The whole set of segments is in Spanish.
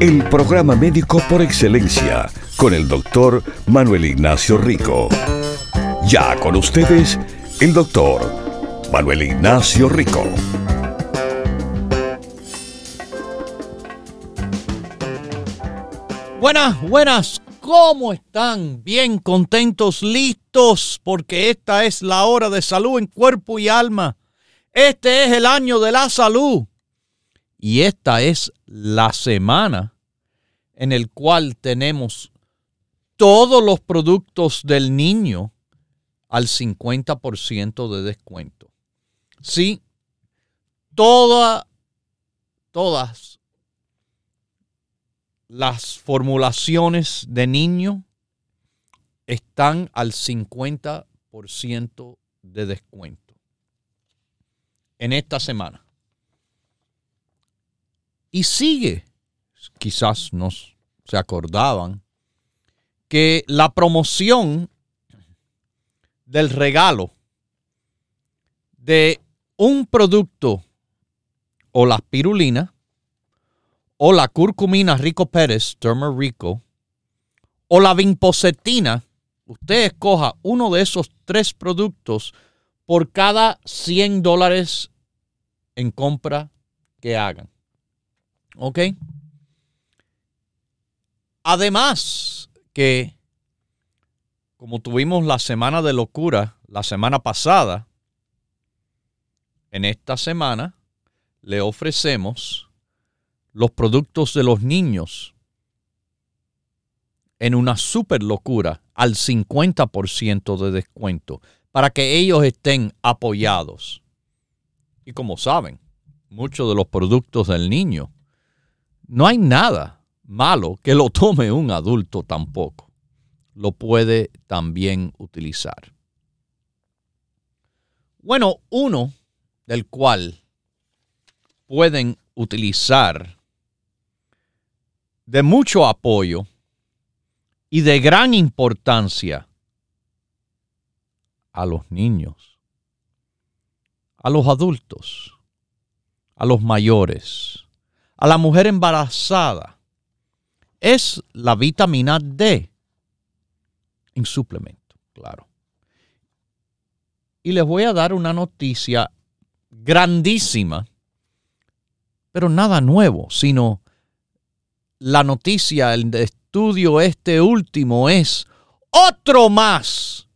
El programa médico por excelencia con el doctor Manuel Ignacio Rico. Ya con ustedes, el doctor Manuel Ignacio Rico. Buenas, buenas, ¿cómo están? Bien contentos, listos, porque esta es la hora de salud en cuerpo y alma. Este es el año de la salud. Y esta es la semana en el cual tenemos todos los productos del niño al 50% de descuento. Sí, toda, todas las formulaciones de niño están al 50% de descuento en esta semana. Y sigue, quizás no se acordaban, que la promoción del regalo de un producto o la spirulina o la curcumina Rico Pérez, Rico, o la vinpocetina, usted escoja uno de esos tres productos por cada 100 dólares en compra que hagan. ¿Ok? Además, que, como tuvimos la semana de locura la semana pasada, en esta semana le ofrecemos los productos de los niños en una super locura al 50% de descuento para que ellos estén apoyados. Y como saben, muchos de los productos del niño, no hay nada malo que lo tome un adulto tampoco. Lo puede también utilizar. Bueno, uno del cual pueden utilizar de mucho apoyo y de gran importancia a los niños, a los adultos, a los mayores, a la mujer embarazada, es la vitamina D en suplemento, claro. Y les voy a dar una noticia grandísima, pero nada nuevo, sino la noticia, el estudio este último es otro más,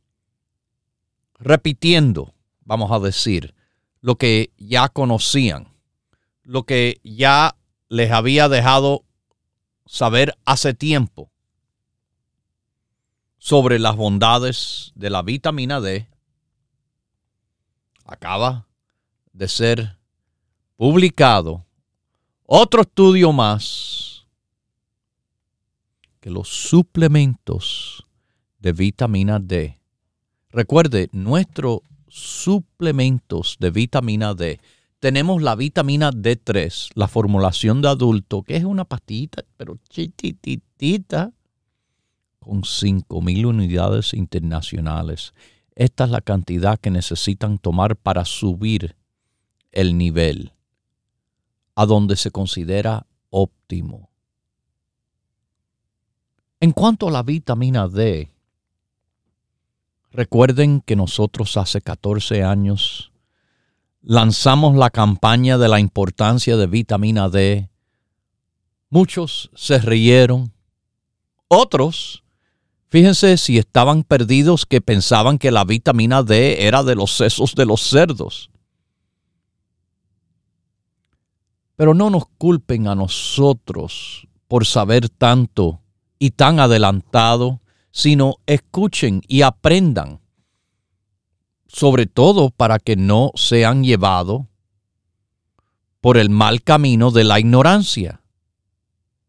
repitiendo, vamos a decir, lo que ya conocían, lo que ya les había dejado saber hace tiempo sobre las bondades de la vitamina D acaba de ser publicado otro estudio más que los suplementos de vitamina D. Recuerde, nuestros suplementos de vitamina D tenemos la vitamina D3, la formulación de adulto, que es una pastita, pero chiquitita, con 5.000 unidades internacionales. Esta es la cantidad que necesitan tomar para subir el nivel a donde se considera óptimo. En cuanto a la vitamina D, recuerden que nosotros hace 14 años lanzamos la campaña de la importancia de vitamina D. Muchos se rieron. Otros, fíjense si estaban perdidos que pensaban que la vitamina D era de los sesos de los cerdos. Pero no nos culpen a nosotros por saber tanto y tan adelantado, sino escuchen y aprendan sobre todo para que no sean llevados por el mal camino de la ignorancia,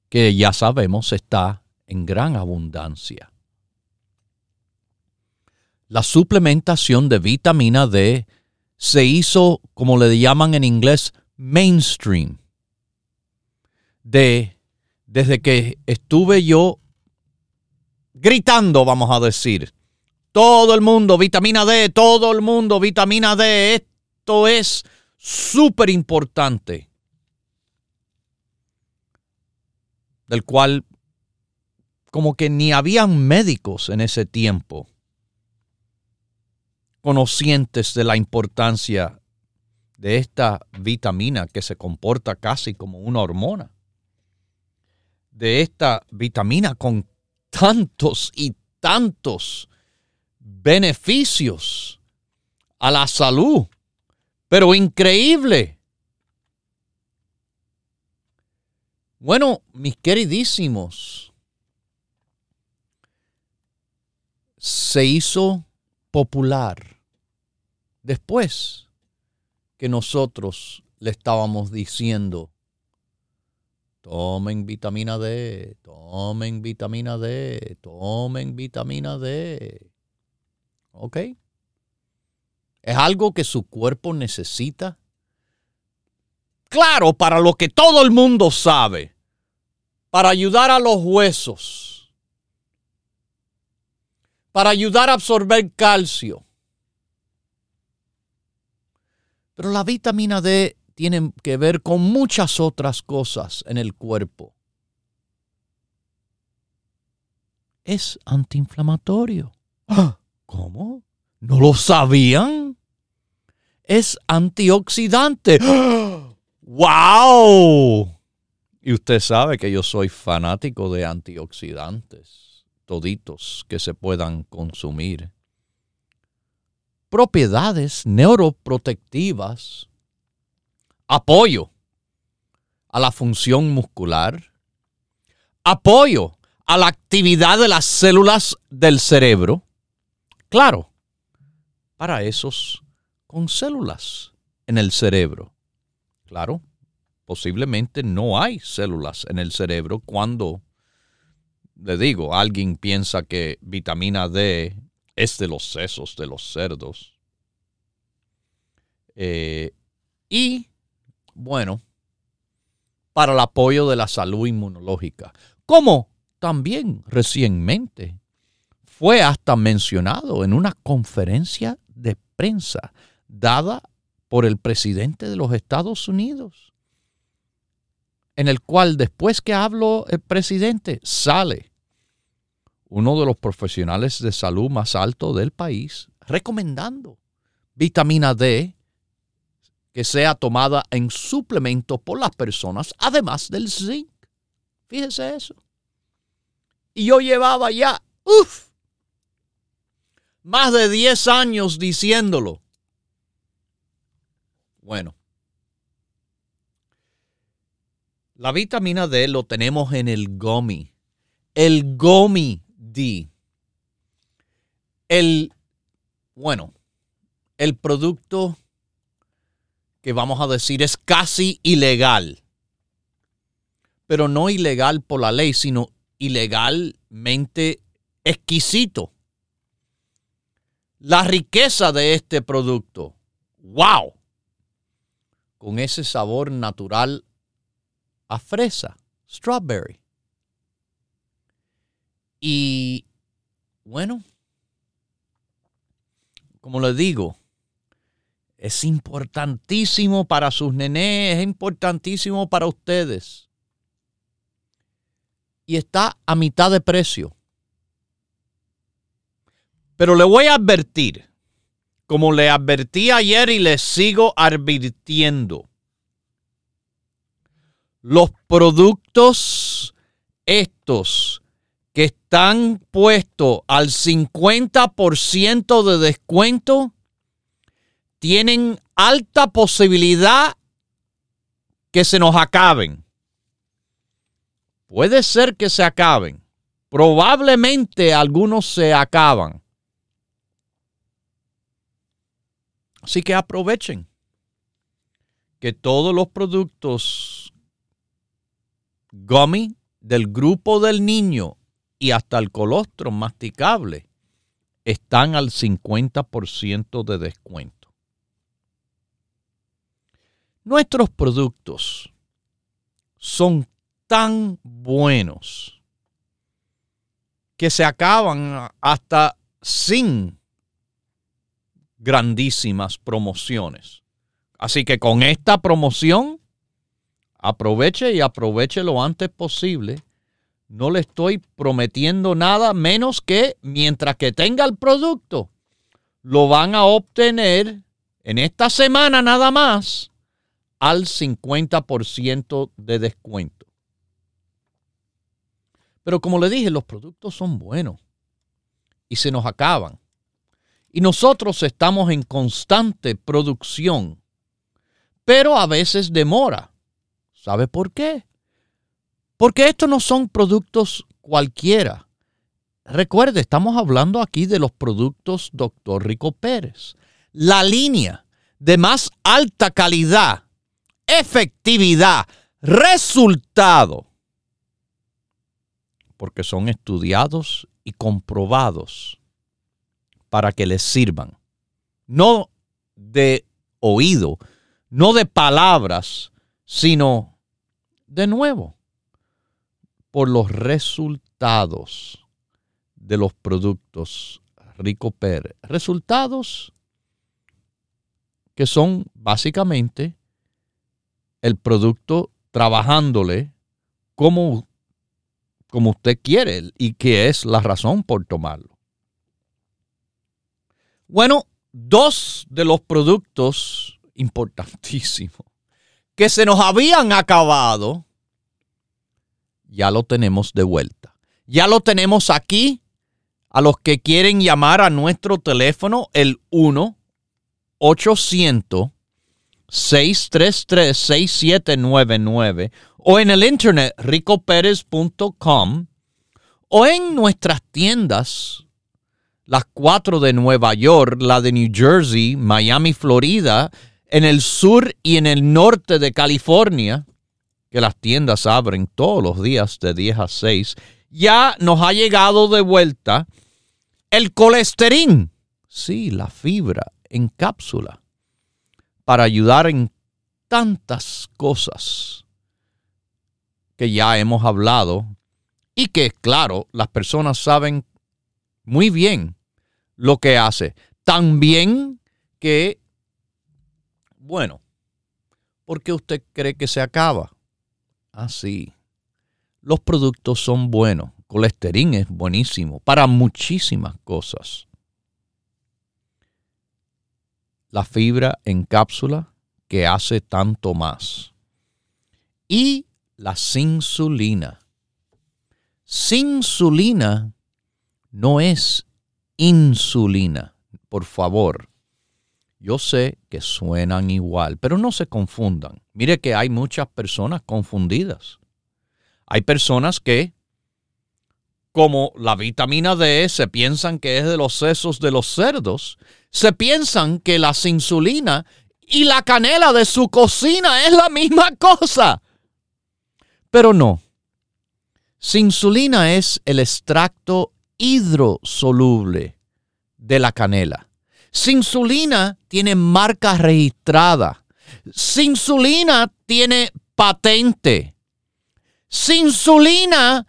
que ya sabemos está en gran abundancia. la suplementación de vitamina D se hizo, como le llaman en inglés, mainstream. De, desde que estuve yo gritando, vamos a decir, todo el mundo, vitamina D, todo el mundo, vitamina D, esto es súper importante. Del cual como que ni habían médicos en ese tiempo conocientes de la importancia de esta vitamina que se comporta casi como una hormona. De esta vitamina con tantos y tantos beneficios a la salud, pero increíble. Bueno, mis queridísimos, se hizo popular después que nosotros le estábamos diciendo, tomen vitamina D, tomen vitamina D, tomen vitamina D. ¿Ok? Es algo que su cuerpo necesita. Claro, para lo que todo el mundo sabe, para ayudar a los huesos, para ayudar a absorber calcio, Pero la vitamina D tiene que ver con muchas otras cosas en el cuerpo. Es antiinflamatorio. Ah, ¿Cómo? ¿No lo sabían? Es antioxidante. ¡Wow! Y usted sabe que yo soy fanático de antioxidantes, toditos que se puedan consumir propiedades neuroprotectivas, apoyo a la función muscular, apoyo a la actividad de las células del cerebro. Claro, para esos con células en el cerebro. Claro, posiblemente no hay células en el cerebro cuando, le digo, alguien piensa que vitamina D es de los sesos de los cerdos. Eh, y, bueno, para el apoyo de la salud inmunológica, como también recientemente fue hasta mencionado en una conferencia de prensa dada por el presidente de los Estados Unidos, en el cual después que habló el presidente sale uno de los profesionales de salud más alto del país, recomendando vitamina D que sea tomada en suplemento por las personas, además del zinc. Fíjese eso. Y yo llevaba ya, uff, más de 10 años diciéndolo. Bueno, la vitamina D lo tenemos en el GOMI. El GOMI el, bueno, el producto que vamos a decir es casi ilegal, pero no ilegal por la ley, sino ilegalmente exquisito. La riqueza de este producto, wow, con ese sabor natural a fresa, strawberry. Y bueno, como les digo, es importantísimo para sus nenes, es importantísimo para ustedes. Y está a mitad de precio. Pero le voy a advertir, como le advertí ayer y le sigo advirtiendo, los productos estos que están puestos al 50% de descuento tienen alta posibilidad que se nos acaben. Puede ser que se acaben. Probablemente algunos se acaban. Así que aprovechen que todos los productos gummy del grupo del niño y hasta el colostro masticable están al 50% de descuento. Nuestros productos son tan buenos que se acaban hasta sin grandísimas promociones. Así que con esta promoción, aproveche y aproveche lo antes posible. No le estoy prometiendo nada menos que mientras que tenga el producto, lo van a obtener en esta semana nada más al 50% de descuento. Pero como le dije, los productos son buenos y se nos acaban. Y nosotros estamos en constante producción, pero a veces demora. ¿Sabe por qué? Porque estos no son productos cualquiera. Recuerde, estamos hablando aquí de los productos Dr. Rico Pérez. La línea de más alta calidad, efectividad, resultado porque son estudiados y comprobados para que les sirvan. No de oído, no de palabras, sino de nuevo por los resultados de los productos Rico Pérez. Resultados que son básicamente el producto trabajándole como como usted quiere y que es la razón por tomarlo. Bueno, dos de los productos importantísimos que se nos habían acabado, ya lo tenemos de vuelta. Ya lo tenemos aquí. A los que quieren llamar a nuestro teléfono, el 1 800 633-6799 o en el internet ricoperez.com o en nuestras tiendas, las cuatro de Nueva York, la de New Jersey, Miami, Florida, en el sur y en el norte de California, que las tiendas abren todos los días de 10 a 6, ya nos ha llegado de vuelta el colesterín. Sí, la fibra en cápsula para ayudar en tantas cosas que ya hemos hablado y que, claro, las personas saben muy bien lo que hace. También que, bueno, ¿por qué usted cree que se acaba? Así. Ah, Los productos son buenos. Colesterol es buenísimo para muchísimas cosas la fibra en cápsula que hace tanto más. Y la insulina. Insulina no es insulina, por favor. Yo sé que suenan igual, pero no se confundan. Mire que hay muchas personas confundidas. Hay personas que, como la vitamina D, se piensan que es de los sesos de los cerdos se piensan que la insulina y la canela de su cocina es la misma cosa. Pero no. Insulina es el extracto hidrosoluble de la canela. Insulina tiene marca registrada. Insulina tiene patente. Insulina,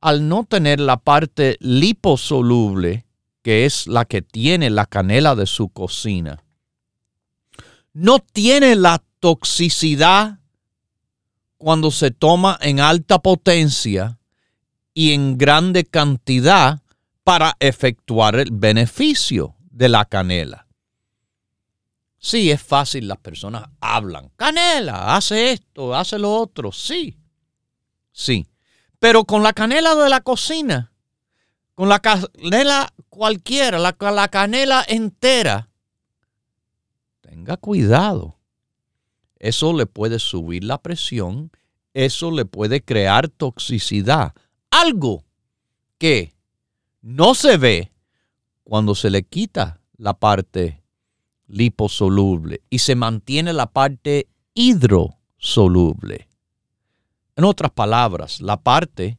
al no tener la parte liposoluble, que es la que tiene la canela de su cocina, no tiene la toxicidad cuando se toma en alta potencia y en grande cantidad para efectuar el beneficio de la canela. Sí, es fácil, las personas hablan, canela, hace esto, hace lo otro, sí, sí. Pero con la canela de la cocina, con la canela cualquiera, la, la canela entera, tenga cuidado. Eso le puede subir la presión, eso le puede crear toxicidad. Algo que no se ve cuando se le quita la parte liposoluble y se mantiene la parte hidrosoluble. En otras palabras, la parte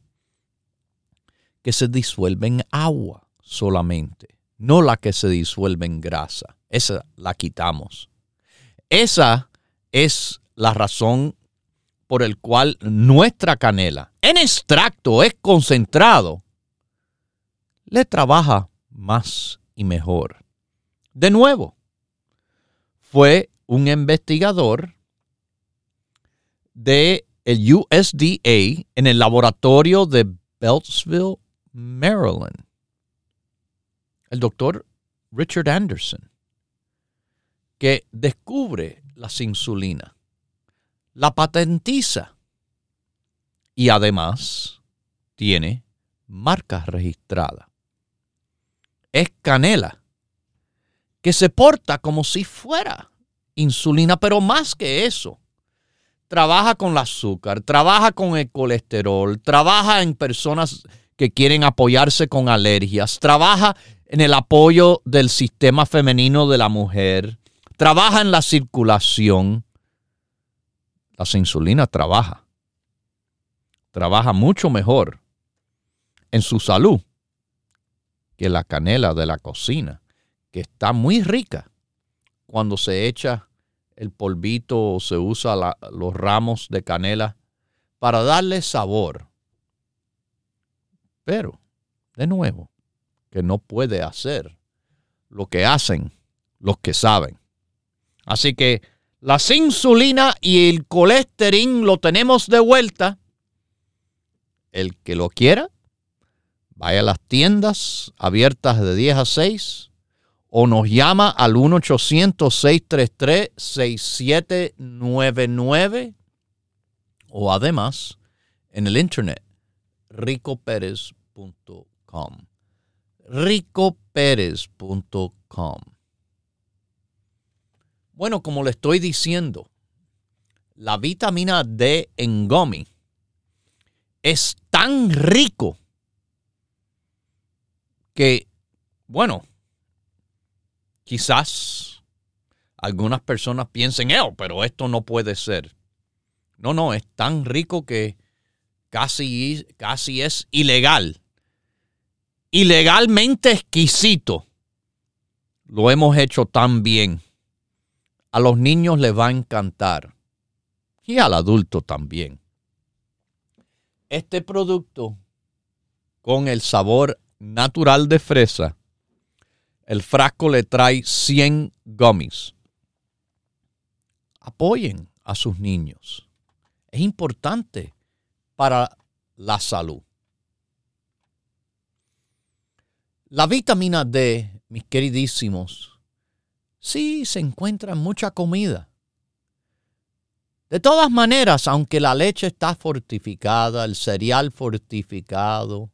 que se disuelve en agua solamente. no la que se disuelve en grasa. Esa la quitamos. Esa es la razón por el cual nuestra canela en extracto es concentrado le trabaja más y mejor. De nuevo, fue un investigador de el USDA en el laboratorio de Beltsville, Maryland. El doctor Richard Anderson, que descubre las insulinas, la patentiza y además tiene marcas registradas. Es canela que se porta como si fuera insulina, pero más que eso trabaja con el azúcar, trabaja con el colesterol, trabaja en personas que quieren apoyarse con alergias, trabaja en el apoyo del sistema femenino de la mujer, trabaja en la circulación. La insulina trabaja, trabaja mucho mejor en su salud que la canela de la cocina, que está muy rica cuando se echa el polvito se usa los ramos de canela para darle sabor. Pero, de nuevo, que no puede hacer lo que hacen los que saben. Así que la insulina y el colesterol lo tenemos de vuelta. El que lo quiera, vaya a las tiendas abiertas de 10 a 6 o nos llama al 1-800-633-6799 o además en el internet ricoperez.com. ricoperez.com. Bueno, como le estoy diciendo, la vitamina D en gummy es tan rico que, bueno, Quizás algunas personas piensen, oh, pero esto no puede ser. No, no, es tan rico que casi, casi es ilegal. Ilegalmente exquisito. Lo hemos hecho tan bien. A los niños les va a encantar. Y al adulto también. Este producto con el sabor natural de fresa el frasco le trae 100 gummies. Apoyen a sus niños. Es importante para la salud. La vitamina D, mis queridísimos, sí se encuentra en mucha comida. De todas maneras, aunque la leche está fortificada, el cereal fortificado,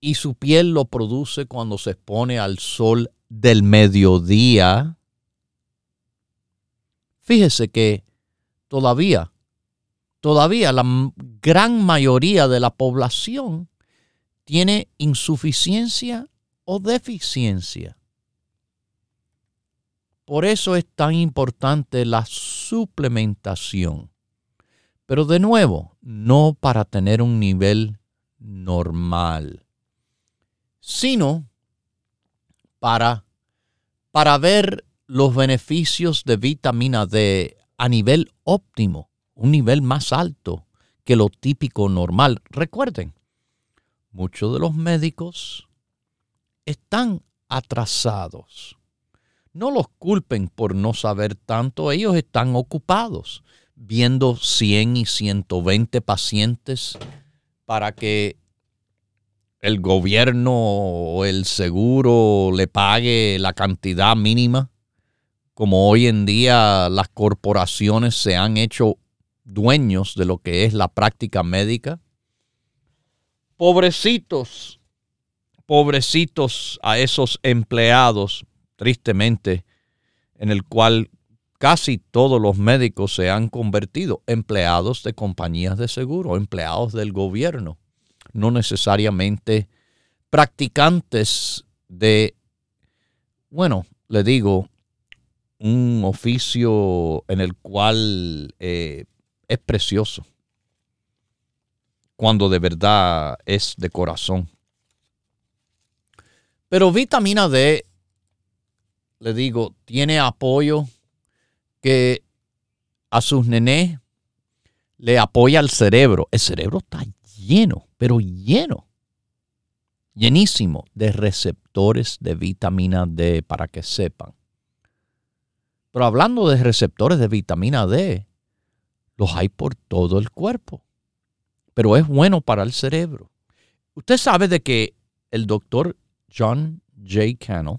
y su piel lo produce cuando se expone al sol del mediodía. Fíjese que todavía, todavía la gran mayoría de la población tiene insuficiencia o deficiencia. Por eso es tan importante la suplementación. Pero de nuevo, no para tener un nivel normal sino para, para ver los beneficios de vitamina D a nivel óptimo, un nivel más alto que lo típico normal. Recuerden, muchos de los médicos están atrasados. No los culpen por no saber tanto, ellos están ocupados viendo 100 y 120 pacientes para que el gobierno o el seguro le pague la cantidad mínima, como hoy en día las corporaciones se han hecho dueños de lo que es la práctica médica. Pobrecitos, pobrecitos a esos empleados, tristemente, en el cual casi todos los médicos se han convertido empleados de compañías de seguro, empleados del gobierno no necesariamente practicantes de, bueno, le digo, un oficio en el cual eh, es precioso, cuando de verdad es de corazón. Pero vitamina D, le digo, tiene apoyo que a sus nenes le apoya el cerebro. El cerebro está lleno, pero lleno, llenísimo de receptores de vitamina D, para que sepan. Pero hablando de receptores de vitamina D, los hay por todo el cuerpo. Pero es bueno para el cerebro. Usted sabe de que el doctor John J. Cannell,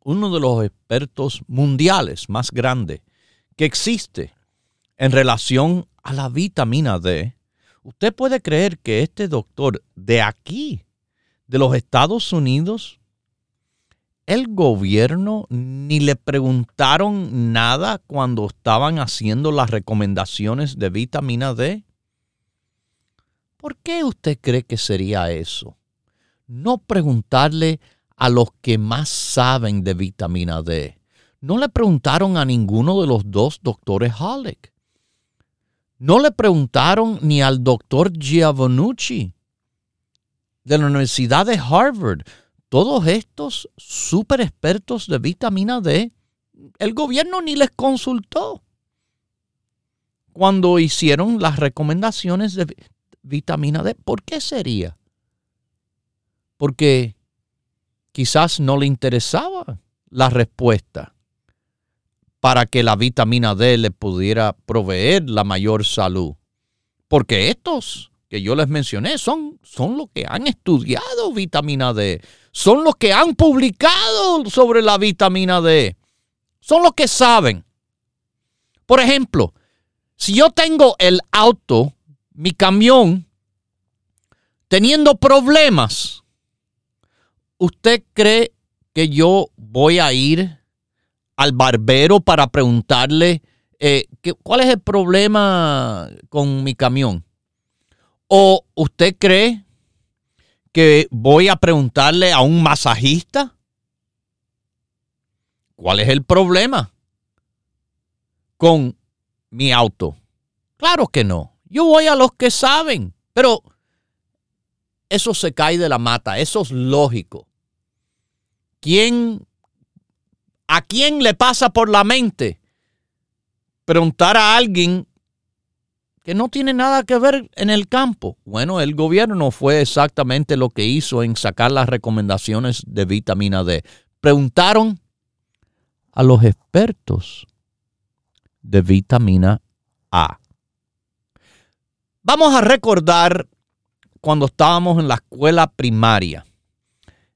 uno de los expertos mundiales más grandes que existe en relación a la vitamina D, usted puede creer que este doctor de aquí, de los Estados Unidos, el gobierno ni le preguntaron nada cuando estaban haciendo las recomendaciones de vitamina D. ¿Por qué usted cree que sería eso? No preguntarle a los que más saben de vitamina D. No le preguntaron a ninguno de los dos doctores Halleck. No le preguntaron ni al doctor Giovannucci de la Universidad de Harvard. Todos estos super expertos de vitamina D, el gobierno ni les consultó cuando hicieron las recomendaciones de vitamina D. ¿Por qué sería? Porque quizás no le interesaba la respuesta para que la vitamina D le pudiera proveer la mayor salud. Porque estos que yo les mencioné son, son los que han estudiado vitamina D, son los que han publicado sobre la vitamina D, son los que saben. Por ejemplo, si yo tengo el auto, mi camión, teniendo problemas, ¿usted cree que yo voy a ir al barbero para preguntarle eh, cuál es el problema con mi camión. ¿O usted cree que voy a preguntarle a un masajista cuál es el problema con mi auto? Claro que no. Yo voy a los que saben, pero eso se cae de la mata, eso es lógico. ¿Quién ¿A quién le pasa por la mente preguntar a alguien que no tiene nada que ver en el campo? Bueno, el gobierno fue exactamente lo que hizo en sacar las recomendaciones de vitamina D. Preguntaron a los expertos de vitamina A. Vamos a recordar cuando estábamos en la escuela primaria.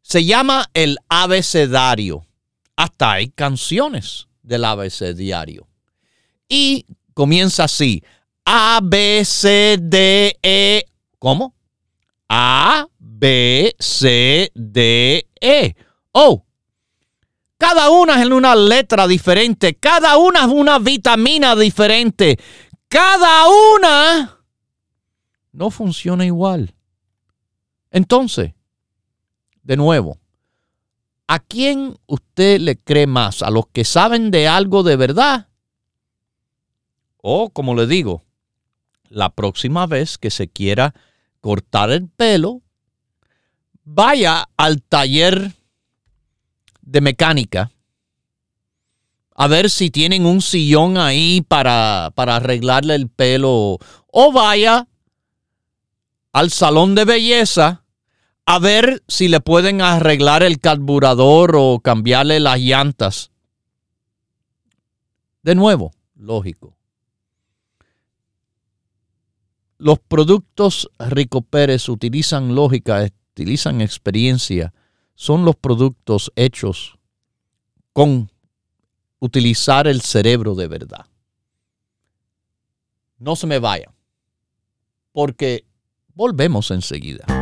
Se llama el abecedario. Hasta hay canciones del ABC diario. Y comienza así. A, B, C, D, E. ¿Cómo? A, B, C, D, E. Oh. Cada una es una letra diferente. Cada una es una vitamina diferente. Cada una no funciona igual. Entonces, de nuevo, ¿A quién usted le cree más? ¿A los que saben de algo de verdad? O, como le digo, la próxima vez que se quiera cortar el pelo, vaya al taller de mecánica a ver si tienen un sillón ahí para, para arreglarle el pelo. O vaya al salón de belleza a ver si le pueden arreglar el carburador o cambiarle las llantas. De nuevo, lógico. Los productos Rico Pérez utilizan lógica, utilizan experiencia. Son los productos hechos con utilizar el cerebro de verdad. No se me vayan, porque volvemos enseguida.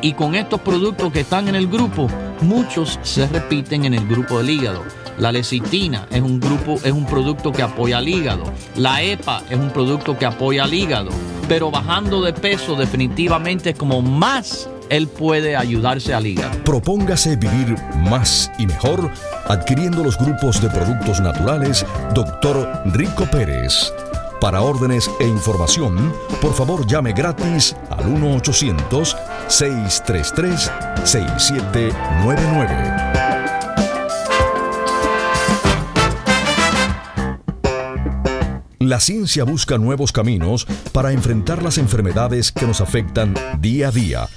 y con estos productos que están en el grupo, muchos se repiten en el grupo del hígado la lecitina es un grupo, es un producto que apoya al hígado. La EPA es un producto que apoya al hígado. Pero bajando de peso definitivamente como más él puede ayudarse al hígado. Propóngase vivir más y mejor adquiriendo los grupos de productos naturales Dr. Rico Pérez. Para órdenes e información, por favor llame gratis al 1-800-633-6799. La ciencia busca nuevos caminos para enfrentar las enfermedades que nos afectan día a día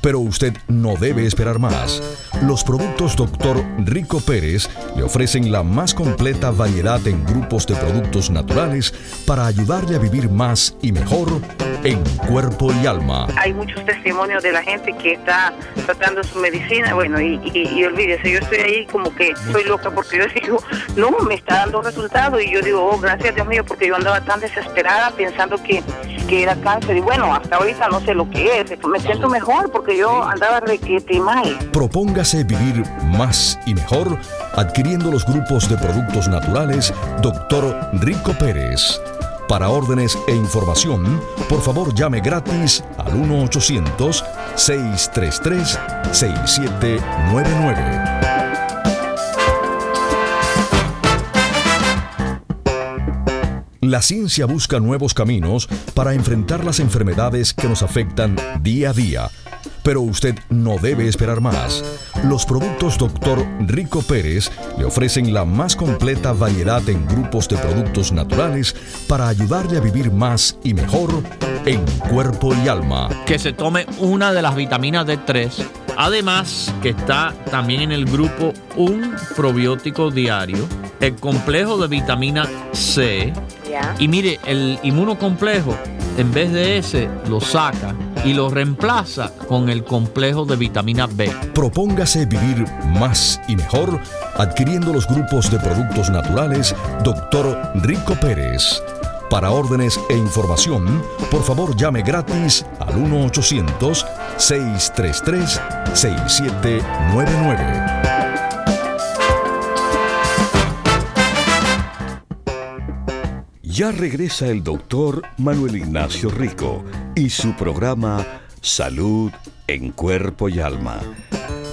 pero usted no debe esperar más. Los productos Dr. Rico Pérez le ofrecen la más completa variedad en grupos de productos naturales para ayudarle a vivir más y mejor en cuerpo y alma. Hay muchos testimonios de la gente que está tratando su medicina, bueno, y, y, olvídese, yo estoy ahí como que soy loca porque yo digo, no, me está dando resultados y yo digo, oh, gracias Dios mío, porque yo andaba tan desesperada pensando que, que era cáncer y bueno, hasta ahorita no sé lo que es, me siento mejor porque yo andaba requete mal. Propóngase vivir más y mejor adquiriendo los grupos de productos naturales Dr. Rico Pérez. Para órdenes e información, por favor llame gratis al 1-800-633-6799. La ciencia busca nuevos caminos para enfrentar las enfermedades que nos afectan día a día pero usted no debe esperar más. Los productos Dr. Rico Pérez le ofrecen la más completa variedad en grupos de productos naturales para ayudarle a vivir más y mejor en cuerpo y alma. Que se tome una de las vitaminas D3. Además, que está también en el grupo un probiótico diario, el complejo de vitamina C. Y mire, el inmunocomplejo, en vez de ese, lo saca y lo reemplaza con el complejo de vitamina B. Propóngase vivir más y mejor adquiriendo los grupos de productos naturales Dr. Rico Pérez. Para órdenes e información, por favor llame gratis al 1-800-633-6799. Ya regresa el doctor Manuel Ignacio Rico y su programa Salud en Cuerpo y Alma.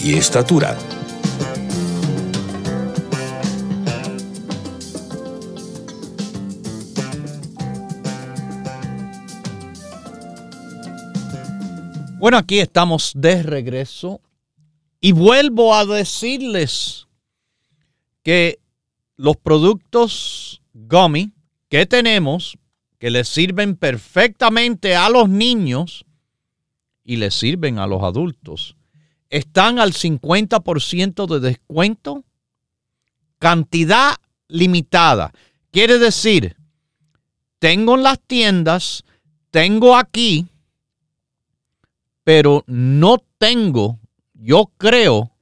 y estatura. Bueno, aquí estamos de regreso y vuelvo a decirles que los productos gummy que tenemos, que les sirven perfectamente a los niños y les sirven a los adultos, están al 50% de descuento, cantidad limitada. Quiere decir, tengo en las tiendas, tengo aquí, pero no tengo, yo creo,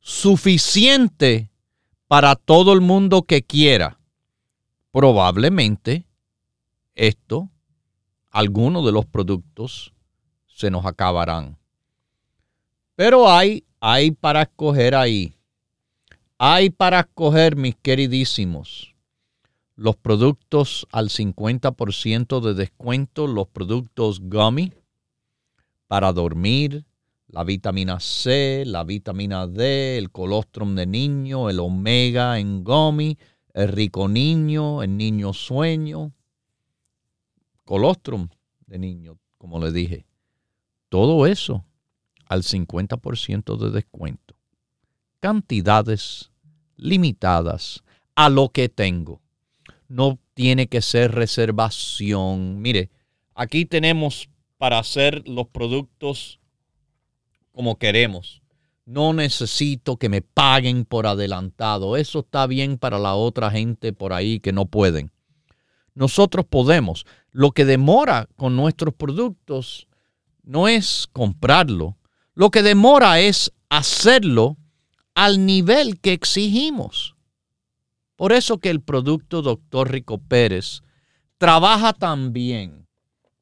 suficiente para todo el mundo que quiera. Probablemente esto, algunos de los productos se nos acabarán. Pero hay, hay para escoger ahí. Hay para escoger, mis queridísimos, los productos al 50% de descuento, los productos gummy para dormir, la vitamina C, la vitamina D, el colostrum de niño, el omega en gummy, el rico niño, el niño sueño, colostrum de niño, como le dije. Todo eso al 50% de descuento. Cantidades limitadas a lo que tengo. No tiene que ser reservación. Mire, aquí tenemos para hacer los productos como queremos. No necesito que me paguen por adelantado. Eso está bien para la otra gente por ahí que no pueden. Nosotros podemos. Lo que demora con nuestros productos no es comprarlo. Lo que demora es hacerlo al nivel que exigimos. Por eso que el producto Dr. Rico Pérez trabaja tan bien,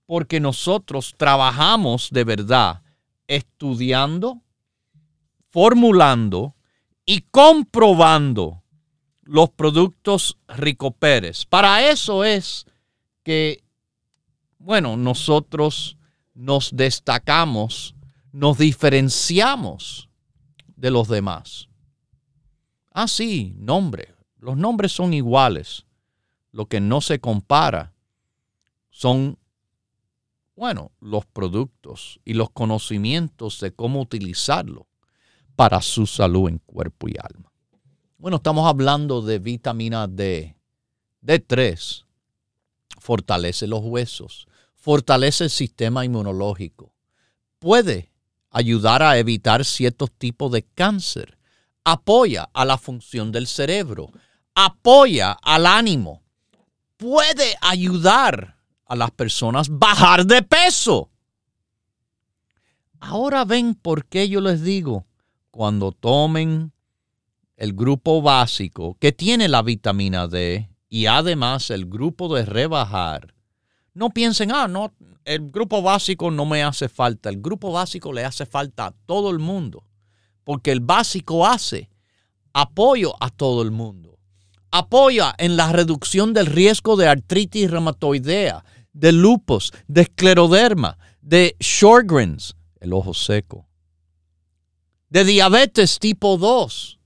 porque nosotros trabajamos de verdad estudiando, formulando y comprobando los productos Rico Pérez. Para eso es que, bueno, nosotros nos destacamos, nos diferenciamos de los demás. Ah, sí, nombre. Los nombres son iguales. Lo que no se compara son bueno, los productos y los conocimientos de cómo utilizarlo para su salud en cuerpo y alma. Bueno, estamos hablando de vitamina D. D3 fortalece los huesos, fortalece el sistema inmunológico, puede ayudar a evitar ciertos tipos de cáncer, apoya a la función del cerebro, apoya al ánimo, puede ayudar a las personas bajar de peso. Ahora ven por qué yo les digo, cuando tomen el grupo básico que tiene la vitamina D y además el grupo de rebajar, no piensen, ah, no, el grupo básico no me hace falta. El grupo básico le hace falta a todo el mundo, porque el básico hace apoyo a todo el mundo. Apoya en la reducción del riesgo de artritis reumatoidea, de lupus, de escleroderma, de Sjogren's, el ojo seco, de diabetes tipo 2.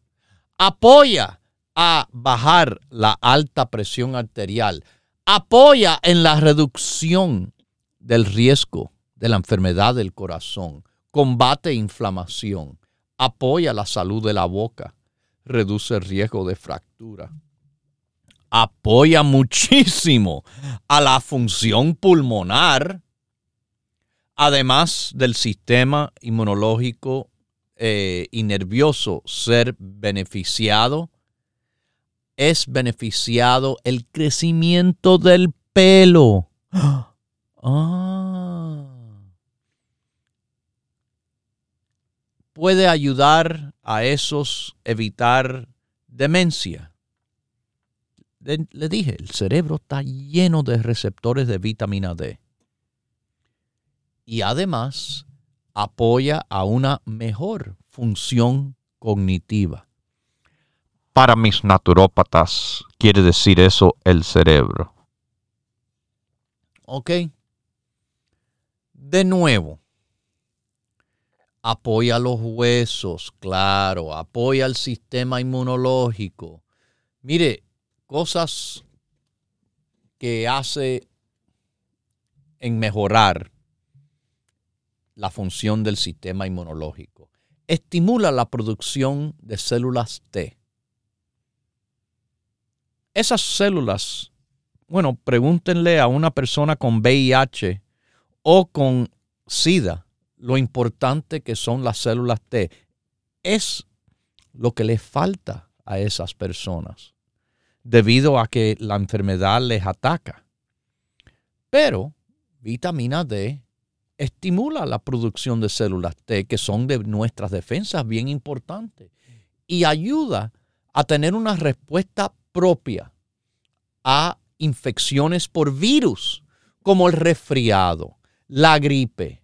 Apoya a bajar la alta presión arterial. Apoya en la reducción del riesgo de la enfermedad del corazón. Combate inflamación. Apoya la salud de la boca. Reduce el riesgo de fractura apoya muchísimo a la función pulmonar, además del sistema inmunológico eh, y nervioso ser beneficiado, es beneficiado el crecimiento del pelo. Ah. Puede ayudar a esos evitar demencia le, dije, el cerebro está lleno de receptores de vitamina D. Y además apoya a una mejor función cognitiva. Para mis naturópatas quiere decir eso el cerebro. ¿Ok? De nuevo, apoya los huesos, claro, apoya el sistema inmunológico. Mire, cosas que hace en mejorar la función del sistema inmunológico. Estimula la producción de células T. Esas células, bueno, pregúntenle a una persona con VIH o con SIDA lo importante que son las células T. Es lo que le falta a esas personas debido a que la enfermedad les ataca. Pero vitamina D estimula la producción de células T, que son de nuestras defensas bien importantes, y ayuda a tener una respuesta propia a infecciones por virus, como el resfriado, la gripe.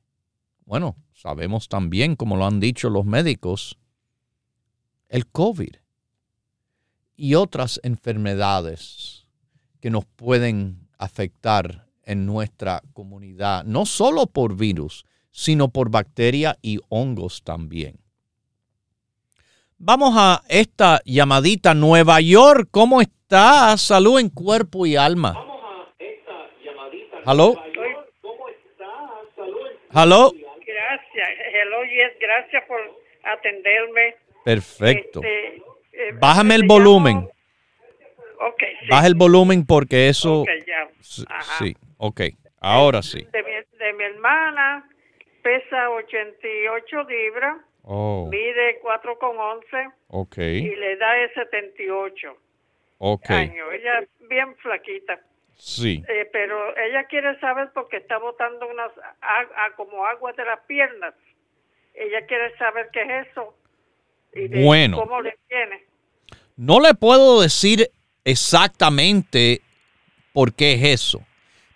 Bueno, sabemos también, como lo han dicho los médicos, el COVID y otras enfermedades que nos pueden afectar en nuestra comunidad, no solo por virus, sino por bacterias y hongos también. Vamos a esta llamadita Nueva York. ¿Cómo está? Salud en cuerpo y alma. Vamos a esta llamadita. ¿Aló? ¿Cómo está? Salud ¿Aló? Gracias. Hello, yes. Gracias por atenderme. Perfecto. Este, eh, Bájame el volumen. Okay, Baja el volumen porque eso... Sí, ok. Ahora sí. De mi, hermana pesa 88 libras. Oh. Mide 4,11. Ok. Y le da 78 ok. años. Ella es bien flaquita. Sí. Eh, pero ella quiere saber porque está botando unas como agua de las piernas. Ella quiere saber qué es eso. Y bueno. ¿Cómo le tiene? No le puedo decir exactamente por qué es eso,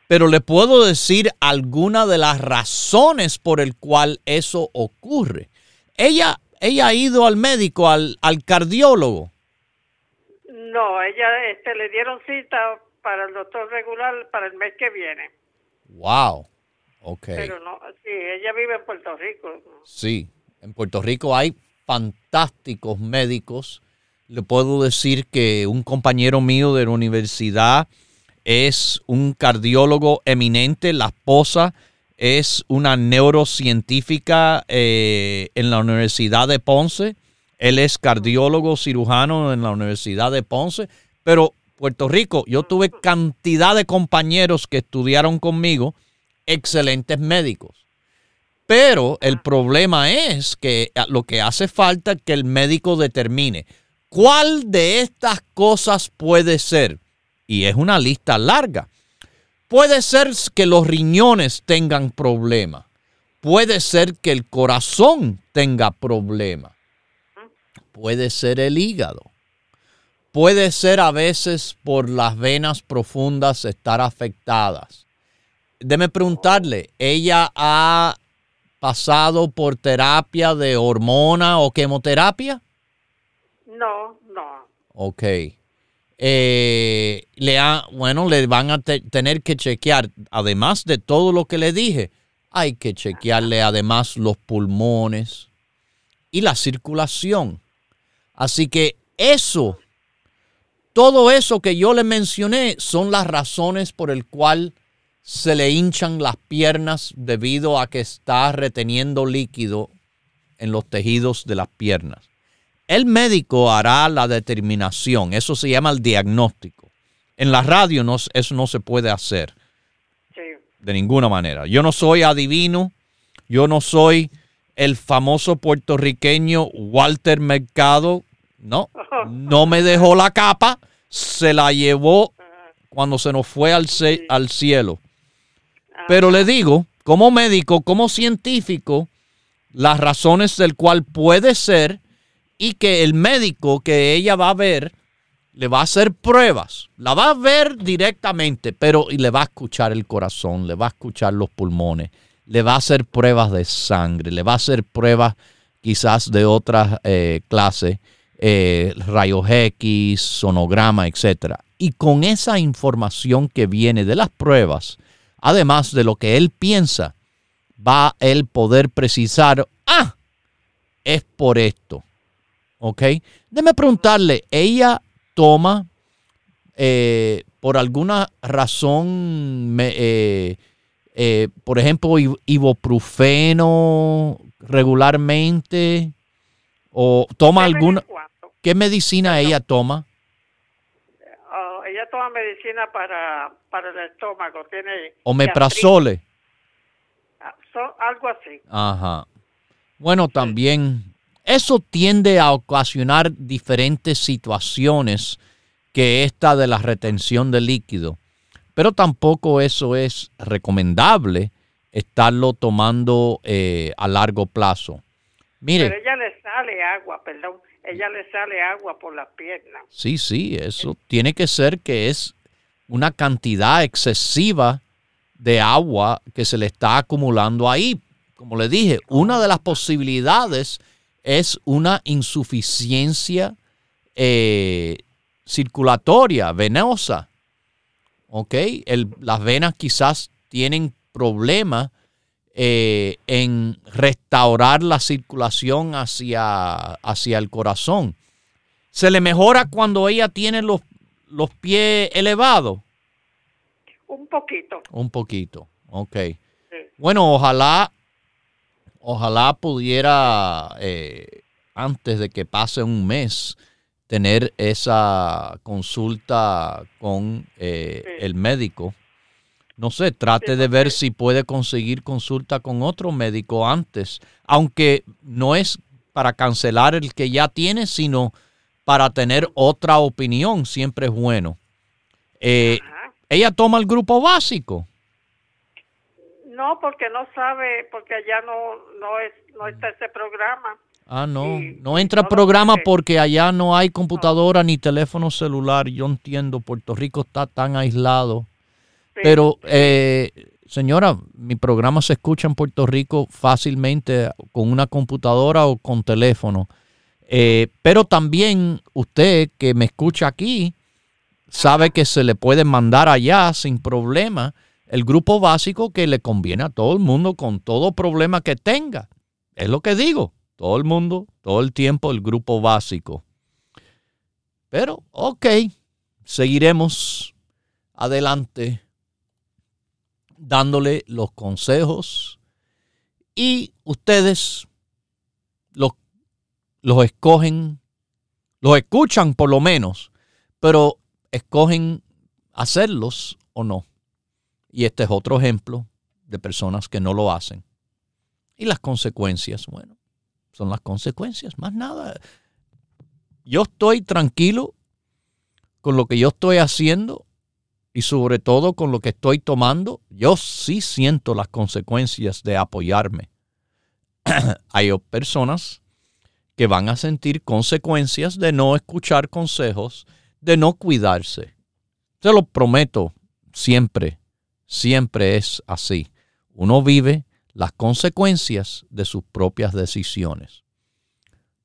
pero le puedo decir alguna de las razones por el cual eso ocurre. Ella, ella ha ido al médico, al, al cardiólogo. No, ella este, le dieron cita para el doctor regular para el mes que viene. Wow. Ok. Pero no, sí, ella vive en Puerto Rico. Sí, en Puerto Rico hay fantásticos médicos le puedo decir que un compañero mío de la universidad es un cardiólogo eminente, la esposa es una neurocientífica eh, en la Universidad de Ponce, él es cardiólogo cirujano en la Universidad de Ponce, pero Puerto Rico, yo tuve cantidad de compañeros que estudiaron conmigo, excelentes médicos. Pero el problema es que lo que hace falta es que el médico determine ¿Cuál de estas cosas puede ser? Y es una lista larga. Puede ser que los riñones tengan problemas. Puede ser que el corazón tenga problemas. Puede ser el hígado. Puede ser a veces por las venas profundas estar afectadas. Deme preguntarle, ¿ella ha pasado por terapia de hormona o quimioterapia? No, no. Ok. Eh, le bueno, le van a tener que chequear, además de todo lo que le dije, hay que chequearle además los pulmones y la circulación. Así que eso, todo eso que yo le mencioné son las razones por el cual se le hinchan las piernas debido a que está reteniendo líquido en los tejidos de las piernas. El médico hará la determinación, eso se llama el diagnóstico. En la radio no, eso no se puede hacer de ninguna manera. Yo no soy adivino, yo no soy el famoso puertorriqueño Walter Mercado, no, no me dejó la capa, se la llevó cuando se nos fue al, al cielo. Pero le digo, como médico, como científico, las razones del cual puede ser y que el médico que ella va a ver le va a hacer pruebas, la va a ver directamente, pero y le va a escuchar el corazón, le va a escuchar los pulmones, le va a hacer pruebas de sangre, le va a hacer pruebas quizás de otras eh, clases, eh, rayos X, sonograma, etc. Y con esa información que viene de las pruebas, además de lo que él piensa, va a él poder precisar, ah, es por esto. ¿Ok? Déjeme preguntarle, ¿ella toma eh, por alguna razón, eh, eh, por ejemplo, ibuprofeno regularmente? ¿O toma alguna... ¿Qué medicina ella toma? Oh, ella toma medicina para, para el estómago. Tiene Omeprazole. Ah, algo así. Ajá. Bueno, también eso tiende a ocasionar diferentes situaciones que esta de la retención de líquido. Pero tampoco eso es recomendable estarlo tomando eh, a largo plazo. Mire. Pero ella le sale agua, perdón, ella le sale agua por las piernas. Sí, sí, eso tiene que ser que es una cantidad excesiva de agua que se le está acumulando ahí. Como le dije, una de las posibilidades es una insuficiencia eh, circulatoria, venosa. ¿Ok? las venas quizás tienen problemas eh, en restaurar la circulación hacia, hacia el corazón. ¿Se le mejora cuando ella tiene los, los pies elevados? Un poquito. Un poquito, ok. Bueno, ojalá ojalá pudiera, eh, antes de que pase un mes, tener esa consulta con eh, el médico. No sé, trate de ver si puede conseguir consulta con otro médico antes, aunque no es para cancelar el que ya tiene, sino para tener otra opinión, siempre es bueno. Eh, ella toma el grupo básico. No, porque no sabe, porque allá no, no, es, no está ese programa. Ah, no, no entra programa porque allá no hay computadora ni teléfono celular. Yo entiendo, Puerto Rico está tan aislado. Pero, eh, señora, mi programa se escucha en Puerto Rico fácilmente con una computadora o con teléfono. Eh, pero también usted que me escucha aquí sabe que se le puede mandar allá sin problema el grupo básico que le conviene a todo el mundo con todo problema que tenga. Es lo que digo, todo el mundo, todo el tiempo, el grupo básico. Pero, ok, seguiremos adelante dándole los consejos y ustedes los, los escogen, los escuchan por lo menos, pero escogen hacerlos o no. Y este es otro ejemplo de personas que no lo hacen. Y las consecuencias, bueno, son las consecuencias, más nada. Yo estoy tranquilo con lo que yo estoy haciendo y sobre todo con lo que estoy tomando. Yo sí siento las consecuencias de apoyarme. Hay personas que van a sentir consecuencias de no escuchar consejos, de no cuidarse. Se lo prometo siempre siempre es así. Uno vive las consecuencias de sus propias decisiones.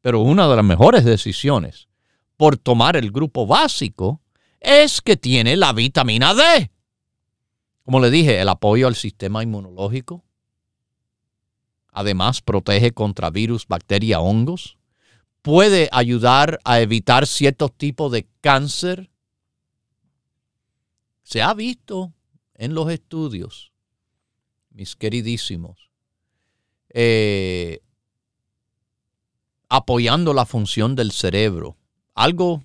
Pero una de las mejores decisiones por tomar el grupo básico es que tiene la vitamina D. Como le dije, el apoyo al sistema inmunológico. Además, protege contra virus, bacterias, hongos. Puede ayudar a evitar ciertos tipos de cáncer. Se ha visto en los estudios, mis queridísimos, eh, apoyando la función del cerebro. Algo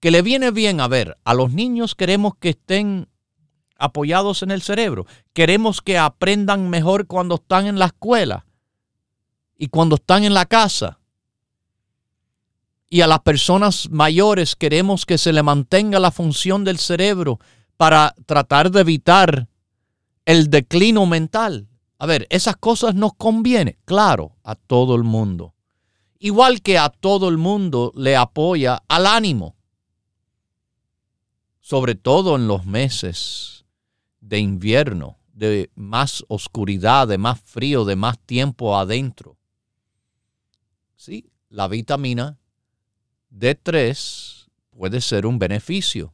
que le viene bien a ver. A los niños queremos que estén apoyados en el cerebro. Queremos que aprendan mejor cuando están en la escuela y cuando están en la casa. Y a las personas mayores queremos que se le mantenga la función del cerebro para tratar de evitar el declino mental. A ver, esas cosas nos conviene, claro, a todo el mundo. Igual que a todo el mundo le apoya al ánimo, sobre todo en los meses de invierno, de más oscuridad, de más frío, de más tiempo adentro. sí, la vitamina D3 puede ser un beneficio.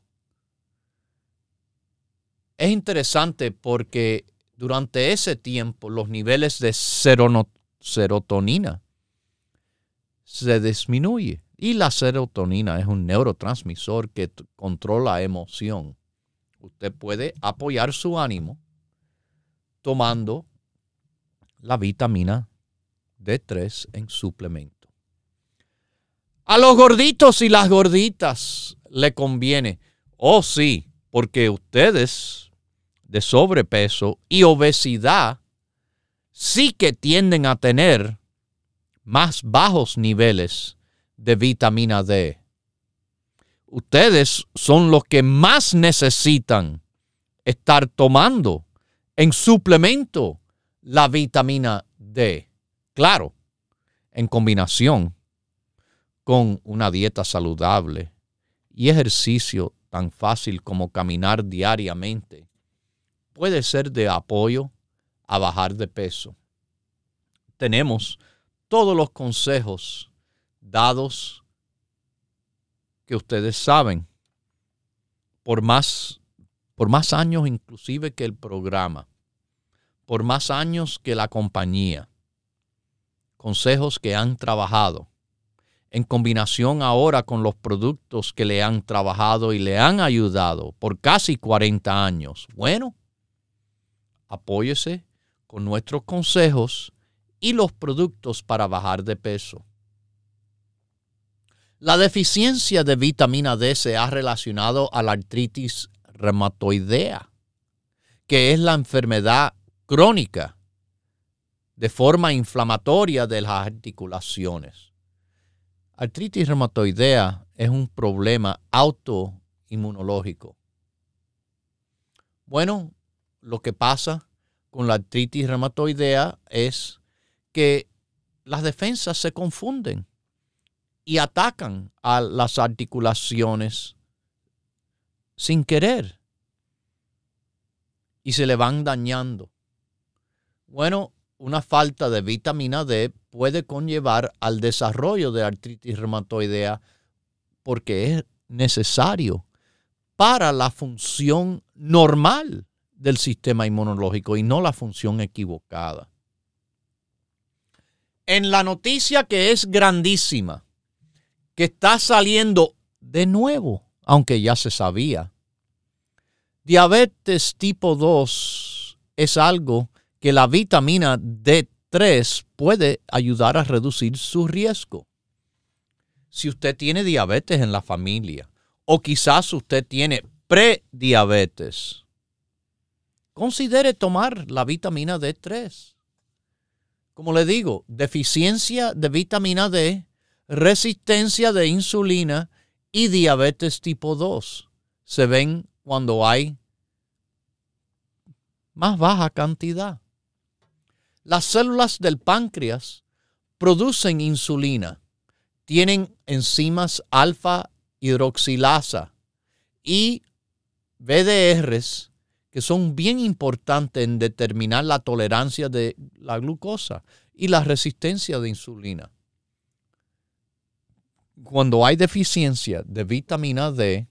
Es interesante porque durante ese tiempo los niveles de serotonina se disminuyen. Y la serotonina es un neurotransmisor que controla emoción. Usted puede apoyar su ánimo tomando la vitamina D3 en suplemento. A los gorditos y las gorditas le conviene. Oh, sí, porque ustedes de sobrepeso y obesidad sí que tienden a tener más bajos niveles de vitamina D. Ustedes son los que más necesitan estar tomando en suplemento la vitamina D. Claro, en combinación con una dieta saludable y ejercicio tan fácil como caminar diariamente, puede ser de apoyo a bajar de peso. Tenemos todos los consejos dados que ustedes saben por más, por más años inclusive que el programa, por más años que la compañía, consejos que han trabajado en combinación ahora con los productos que le han trabajado y le han ayudado por casi 40 años. Bueno, apóyese con nuestros consejos y los productos para bajar de peso. La deficiencia de vitamina D se ha relacionado a la artritis reumatoidea, que es la enfermedad crónica de forma inflamatoria de las articulaciones. Artritis reumatoidea es un problema autoinmunológico. Bueno, lo que pasa con la artritis reumatoidea es que las defensas se confunden y atacan a las articulaciones sin querer y se le van dañando. Bueno, una falta de vitamina D puede conllevar al desarrollo de artritis reumatoidea porque es necesario para la función normal del sistema inmunológico y no la función equivocada en la noticia que es grandísima, que está saliendo de nuevo, aunque ya se sabía. Diabetes tipo 2 es algo que la vitamina D3 puede ayudar a reducir su riesgo. Si usted tiene diabetes en la familia o quizás usted tiene prediabetes, considere tomar la vitamina D3 como le digo, deficiencia de vitamina D, resistencia de insulina y diabetes tipo 2 se ven cuando hay más baja cantidad. Las células del páncreas producen insulina, tienen enzimas alfa hidroxilasa y BDRs que son bien importantes en determinar la tolerancia de la glucosa y la resistencia de insulina. Cuando hay deficiencia de vitamina D,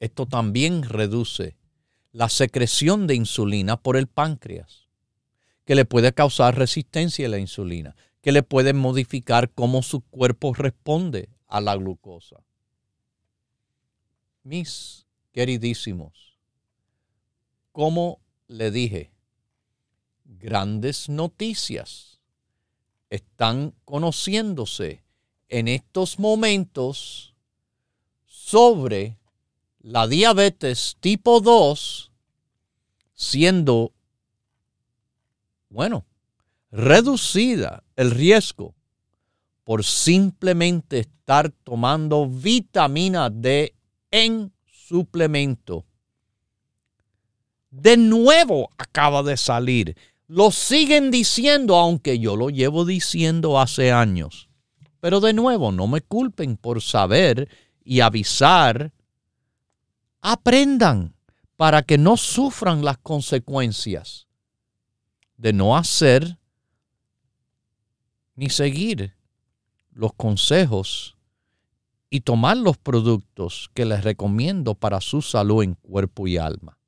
esto también reduce la secreción de insulina por el páncreas, que le puede causar resistencia a la insulina, que le puede modificar cómo su cuerpo responde a la glucosa. Mis queridísimos, como le dije, grandes noticias están conociéndose en estos momentos sobre la diabetes tipo 2 siendo, bueno, reducida el riesgo por simplemente estar tomando vitamina D en suplemento de nuevo acaba de salir. Lo siguen diciendo, aunque yo lo llevo diciendo hace años. Pero de nuevo, no me culpen por saber y avisar. Aprendan para que no sufran las consecuencias de no hacer ni seguir los consejos y tomar los productos que les recomiendo para su salud en cuerpo y alma.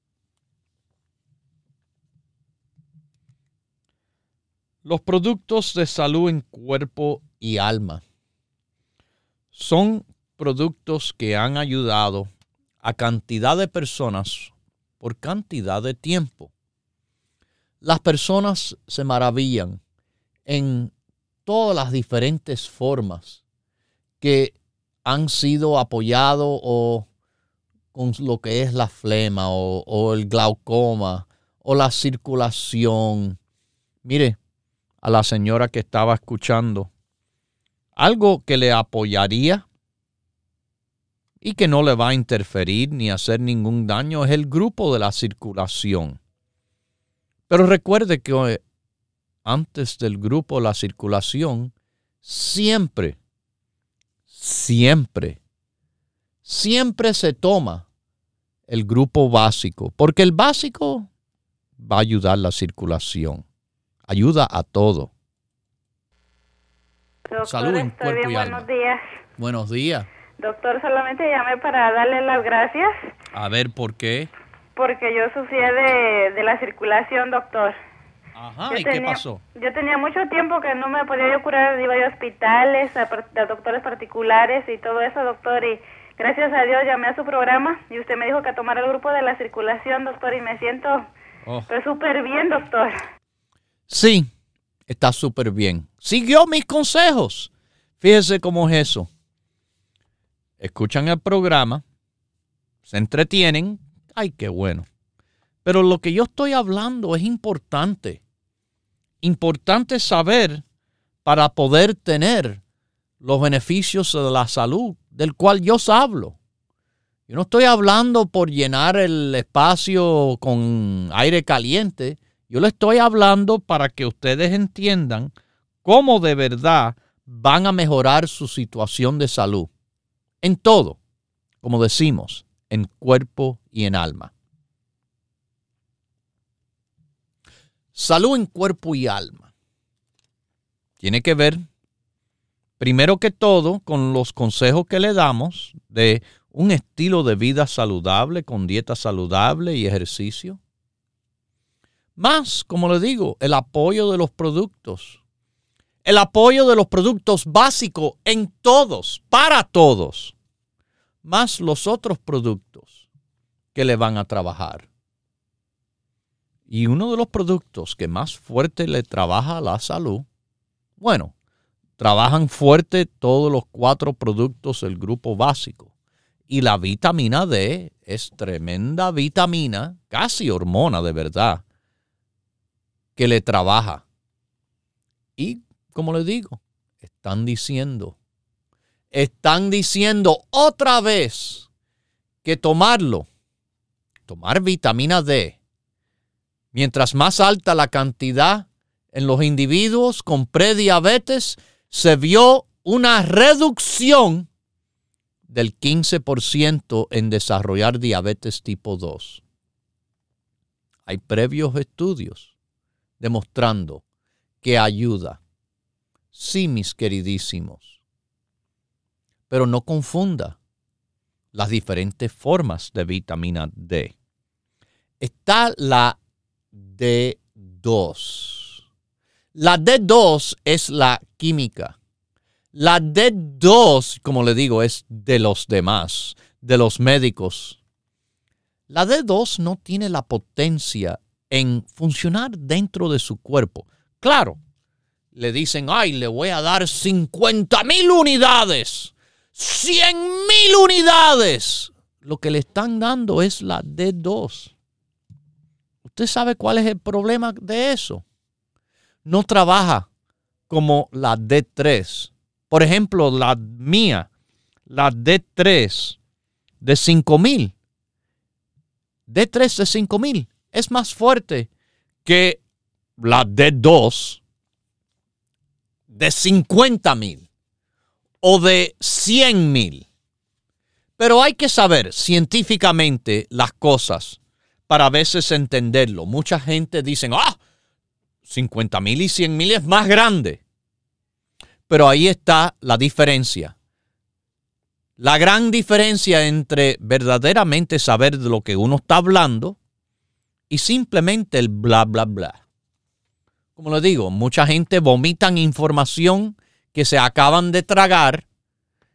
Los productos de salud en cuerpo y alma son productos que han ayudado a cantidad de personas por cantidad de tiempo. Las personas se maravillan en todas las diferentes formas que han sido apoyados o con lo que es la flema o, o el glaucoma o la circulación. Mire, a la señora que estaba escuchando, algo que le apoyaría y que no le va a interferir ni hacer ningún daño es el grupo de la circulación. Pero recuerde que eh, antes del grupo la circulación, siempre, siempre, siempre se toma el grupo básico, porque el básico va a ayudar la circulación ayuda a todo. Doctor, Salud en cuerpo bien, y alma. Buenos días. Buenos días. Doctor, solamente llamé para darle las gracias A ver, ¿por qué? porque yo sufría de, de la circulación, doctor. Ajá, Yo ¿y qué tenía- pasó? Yo tenía mucho tiempo que no me podía yo curar, iba a hospitales, a, doctores particulares y todo eso, doctor, y gracias a Dios llamé a su programa y usted me dijo que tomara el grupo de la circulación, doctor, y me siento Oh. pues súper bien, doctor. Sí, está súper bien. Siguió mis consejos. Fíjese cómo es eso. Escuchan el programa, se entretienen. Ay, qué bueno. Pero lo que yo estoy hablando es importante. Importante saber para poder tener los beneficios de la salud del cual yo os hablo. Yo no estoy hablando por llenar el espacio con aire caliente. Yo le estoy hablando para que ustedes entiendan cómo de verdad van a mejorar su situación de salud. En todo, como decimos, en cuerpo y en alma. Salud en cuerpo y alma. Tiene que ver, primero que todo, con los consejos que le damos de un estilo de vida saludable, con dieta saludable y ejercicio. Más, como le digo, el apoyo de los productos. El apoyo de los productos básicos en todos, para todos. Más los otros productos que le van a trabajar. Y uno de los productos que más fuerte le trabaja a la salud, bueno, trabajan fuerte todos los cuatro productos del grupo básico. Y la vitamina D es tremenda vitamina, casi hormona de verdad, que le trabaja. Y como le digo, están diciendo, están diciendo otra vez que tomarlo, tomar vitamina D, mientras más alta la cantidad en los individuos con prediabetes, se vio una reducción del 15% en desarrollar diabetes tipo 2. Hay previos estudios demostrando que ayuda. Sí, mis queridísimos. Pero no confunda las diferentes formas de vitamina D. Está la D2. La D2 es la química. La D2, como le digo, es de los demás, de los médicos. La D2 no tiene la potencia en funcionar dentro de su cuerpo. Claro, le dicen, ay, le voy a dar 50 mil unidades, 100 mil unidades. Lo que le están dando es la D2. ¿Usted sabe cuál es el problema de eso? No trabaja como la D3. Por ejemplo, la mía, la D3 de 5000. D3 de 5000 es más fuerte que la D2 de 50 mil o de 100 mil. Pero hay que saber científicamente las cosas para a veces entenderlo. Mucha gente dice, ah, 50 mil y 100 mil es más grande. pero ahí está la diferencia. La gran diferencia entre verdaderamente saber de lo que uno está hablando y simplemente el bla, bla, bla. Como le digo, mucha gente vomitan información que se acaban de tragar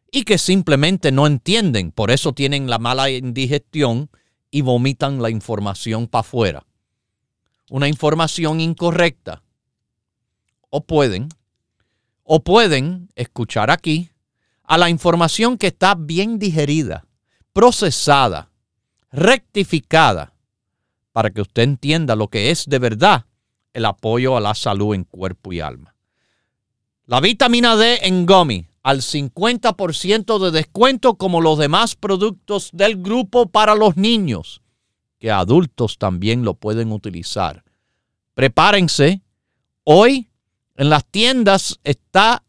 y que simplemente no entienden. Por eso tienen la mala indigestión y vomitan la información para afuera. Una información incorrecta. O pueden, o pueden escuchar aquí a la información que está bien digerida, procesada, rectificada, para que usted entienda lo que es de verdad el apoyo a la salud en cuerpo y alma. La vitamina D en Gummy al 50% de descuento como los demás productos del grupo para los niños, que adultos también lo pueden utilizar. Prepárense. Hoy en las tiendas está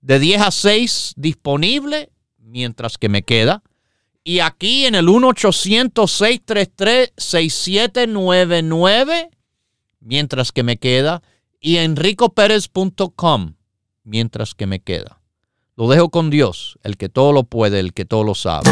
de 10 a 6 disponible, mientras que me queda. Y aquí en el 1-800-633-6799, mientras que me queda, y enricoperez.com, mientras que me queda. Lo dejo con Dios, el que todo lo puede, el que todo lo sabe.